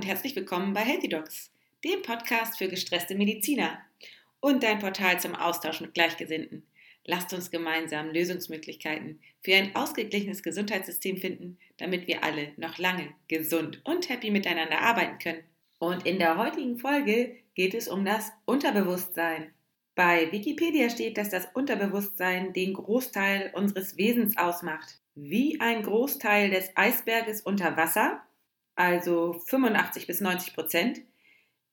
und herzlich willkommen bei Healthy Docs, dem Podcast für gestresste Mediziner und dein Portal zum Austausch mit Gleichgesinnten. Lasst uns gemeinsam Lösungsmöglichkeiten für ein ausgeglichenes Gesundheitssystem finden, damit wir alle noch lange gesund und happy miteinander arbeiten können. Und in der heutigen Folge geht es um das Unterbewusstsein. Bei Wikipedia steht, dass das Unterbewusstsein den Großteil unseres Wesens ausmacht. Wie ein Großteil des Eisberges unter Wasser also 85 bis 90 Prozent,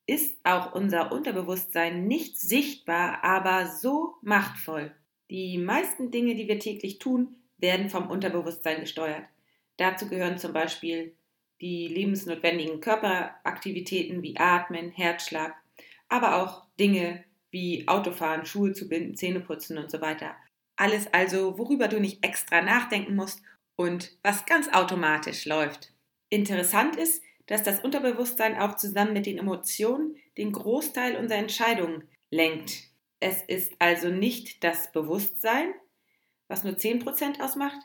ist auch unser Unterbewusstsein nicht sichtbar, aber so machtvoll. Die meisten Dinge, die wir täglich tun, werden vom Unterbewusstsein gesteuert. Dazu gehören zum Beispiel die lebensnotwendigen Körperaktivitäten wie Atmen, Herzschlag, aber auch Dinge wie Autofahren, Schuhe zu binden, Zähne putzen und so weiter. Alles also, worüber du nicht extra nachdenken musst und was ganz automatisch läuft. Interessant ist, dass das Unterbewusstsein auch zusammen mit den Emotionen den Großteil unserer Entscheidungen lenkt. Es ist also nicht das Bewusstsein, was nur 10% ausmacht,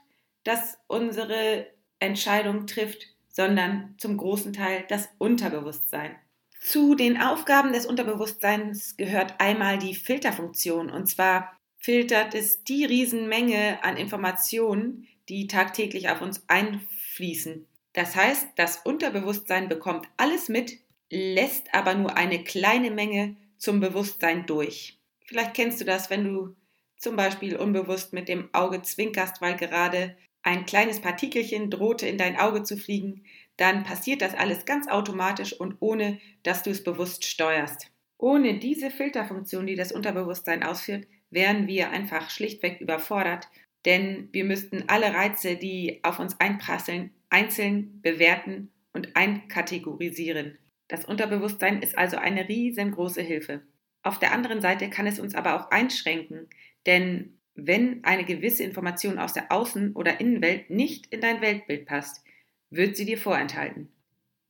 das unsere Entscheidung trifft, sondern zum großen Teil das Unterbewusstsein. Zu den Aufgaben des Unterbewusstseins gehört einmal die Filterfunktion. Und zwar filtert es die Riesenmenge an Informationen, die tagtäglich auf uns einfließen. Das heißt, das Unterbewusstsein bekommt alles mit, lässt aber nur eine kleine Menge zum Bewusstsein durch. Vielleicht kennst du das, wenn du zum Beispiel unbewusst mit dem Auge zwinkerst, weil gerade ein kleines Partikelchen drohte in dein Auge zu fliegen, dann passiert das alles ganz automatisch und ohne, dass du es bewusst steuerst. Ohne diese Filterfunktion, die das Unterbewusstsein ausführt, wären wir einfach schlichtweg überfordert, denn wir müssten alle Reize, die auf uns einprasseln, einzeln bewerten und einkategorisieren. Das Unterbewusstsein ist also eine riesengroße Hilfe. Auf der anderen Seite kann es uns aber auch einschränken, denn wenn eine gewisse Information aus der Außen- oder Innenwelt nicht in dein Weltbild passt, wird sie dir vorenthalten.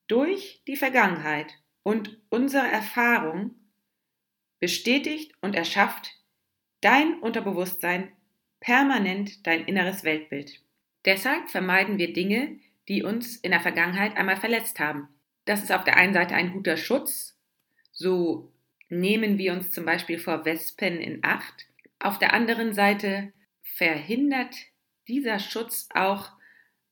Durch die Vergangenheit und unsere Erfahrung bestätigt und erschafft dein Unterbewusstsein permanent dein inneres Weltbild. Deshalb vermeiden wir Dinge, die uns in der Vergangenheit einmal verletzt haben. Das ist auf der einen Seite ein guter Schutz, so nehmen wir uns zum Beispiel vor Wespen in Acht. Auf der anderen Seite verhindert dieser Schutz auch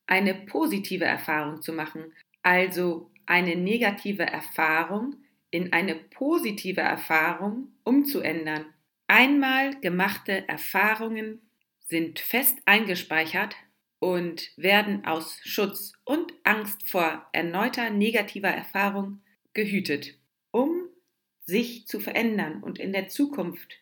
eine positive Erfahrung zu machen, also eine negative Erfahrung in eine positive Erfahrung umzuändern. Einmal gemachte Erfahrungen sind fest eingespeichert und werden aus Schutz und Angst vor erneuter negativer Erfahrung gehütet. Um sich zu verändern und in der Zukunft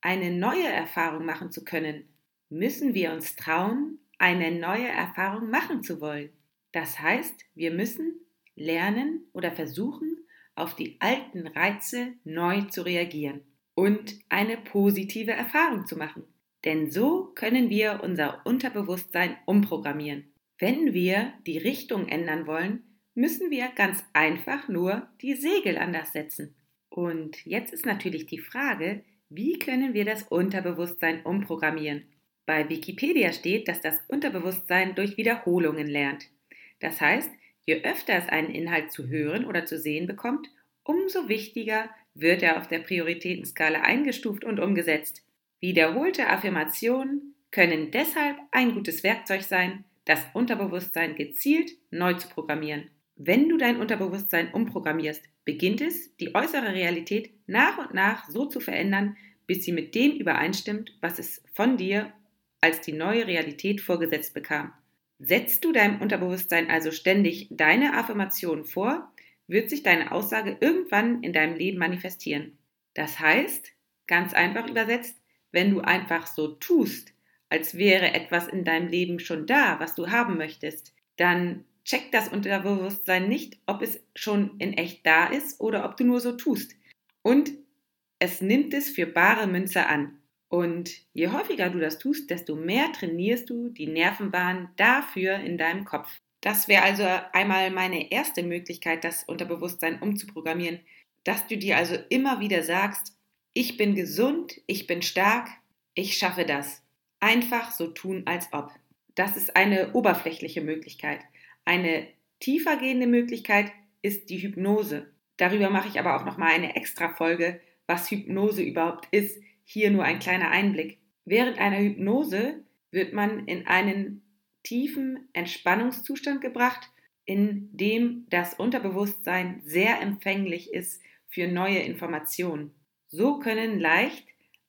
eine neue Erfahrung machen zu können, müssen wir uns trauen, eine neue Erfahrung machen zu wollen. Das heißt, wir müssen lernen oder versuchen, auf die alten Reize neu zu reagieren und eine positive Erfahrung zu machen. Denn so können wir unser Unterbewusstsein umprogrammieren. Wenn wir die Richtung ändern wollen, müssen wir ganz einfach nur die Segel anders setzen. Und jetzt ist natürlich die Frage, wie können wir das Unterbewusstsein umprogrammieren? Bei Wikipedia steht, dass das Unterbewusstsein durch Wiederholungen lernt. Das heißt, je öfter es einen Inhalt zu hören oder zu sehen bekommt, umso wichtiger wird er auf der Prioritätenskala eingestuft und umgesetzt. Wiederholte Affirmationen können deshalb ein gutes Werkzeug sein, das Unterbewusstsein gezielt neu zu programmieren. Wenn du dein Unterbewusstsein umprogrammierst, beginnt es, die äußere Realität nach und nach so zu verändern, bis sie mit dem übereinstimmt, was es von dir als die neue Realität vorgesetzt bekam. Setzt du deinem Unterbewusstsein also ständig deine Affirmation vor, wird sich deine Aussage irgendwann in deinem Leben manifestieren. Das heißt, ganz einfach übersetzt, wenn du einfach so tust, als wäre etwas in deinem Leben schon da, was du haben möchtest, dann checkt das Unterbewusstsein nicht, ob es schon in echt da ist oder ob du nur so tust. Und es nimmt es für bare Münze an. Und je häufiger du das tust, desto mehr trainierst du die Nervenbahn dafür in deinem Kopf. Das wäre also einmal meine erste Möglichkeit, das Unterbewusstsein umzuprogrammieren, dass du dir also immer wieder sagst, ich bin gesund, ich bin stark, ich schaffe das. Einfach so tun, als ob. Das ist eine oberflächliche Möglichkeit. Eine tiefergehende Möglichkeit ist die Hypnose. Darüber mache ich aber auch noch mal eine extra Folge, was Hypnose überhaupt ist. Hier nur ein kleiner Einblick. Während einer Hypnose wird man in einen tiefen Entspannungszustand gebracht, in dem das Unterbewusstsein sehr empfänglich ist für neue Informationen. So können leicht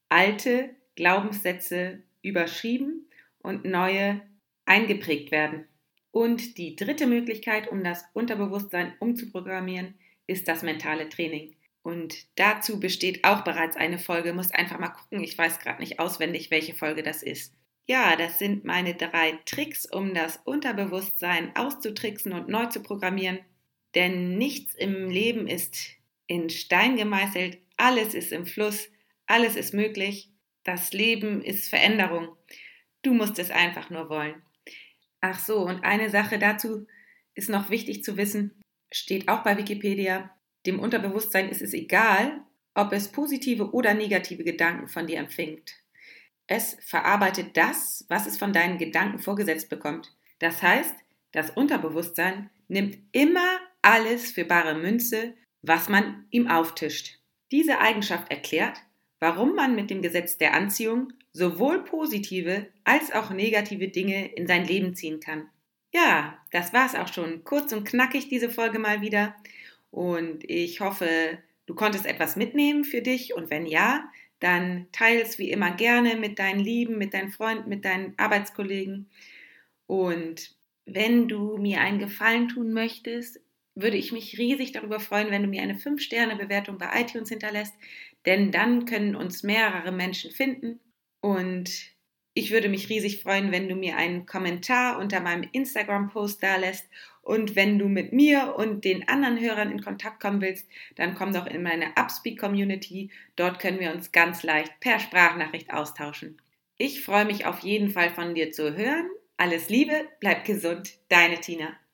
alte Glaubenssätze überschrieben und neue eingeprägt werden. Und die dritte Möglichkeit, um das Unterbewusstsein umzuprogrammieren, ist das mentale Training. Und dazu besteht auch bereits eine Folge. Muss einfach mal gucken. Ich weiß gerade nicht auswendig, welche Folge das ist. Ja, das sind meine drei Tricks, um das Unterbewusstsein auszutricksen und neu zu programmieren. Denn nichts im Leben ist in Stein gemeißelt. Alles ist im Fluss. Alles ist möglich. Das Leben ist Veränderung. Du musst es einfach nur wollen. Ach so, und eine Sache dazu ist noch wichtig zu wissen, steht auch bei Wikipedia. Dem Unterbewusstsein ist es egal, ob es positive oder negative Gedanken von dir empfängt. Es verarbeitet das, was es von deinen Gedanken vorgesetzt bekommt. Das heißt, das Unterbewusstsein nimmt immer alles für bare Münze, was man ihm auftischt. Diese Eigenschaft erklärt, warum man mit dem Gesetz der Anziehung sowohl positive als auch negative Dinge in sein Leben ziehen kann. Ja, das war's auch schon. Kurz und knackig diese Folge mal wieder. Und ich hoffe, du konntest etwas mitnehmen für dich. Und wenn ja, dann teile es wie immer gerne mit deinen Lieben, mit deinen Freunden, mit deinen Arbeitskollegen. Und wenn du mir einen Gefallen tun möchtest, würde ich mich riesig darüber freuen, wenn du mir eine 5-Sterne-Bewertung bei iTunes hinterlässt, denn dann können uns mehrere Menschen finden. Und ich würde mich riesig freuen, wenn du mir einen Kommentar unter meinem Instagram-Post da lässt. Und wenn du mit mir und den anderen Hörern in Kontakt kommen willst, dann komm doch in meine Upspeak-Community. Dort können wir uns ganz leicht per Sprachnachricht austauschen. Ich freue mich auf jeden Fall von dir zu hören. Alles Liebe, bleib gesund, deine Tina.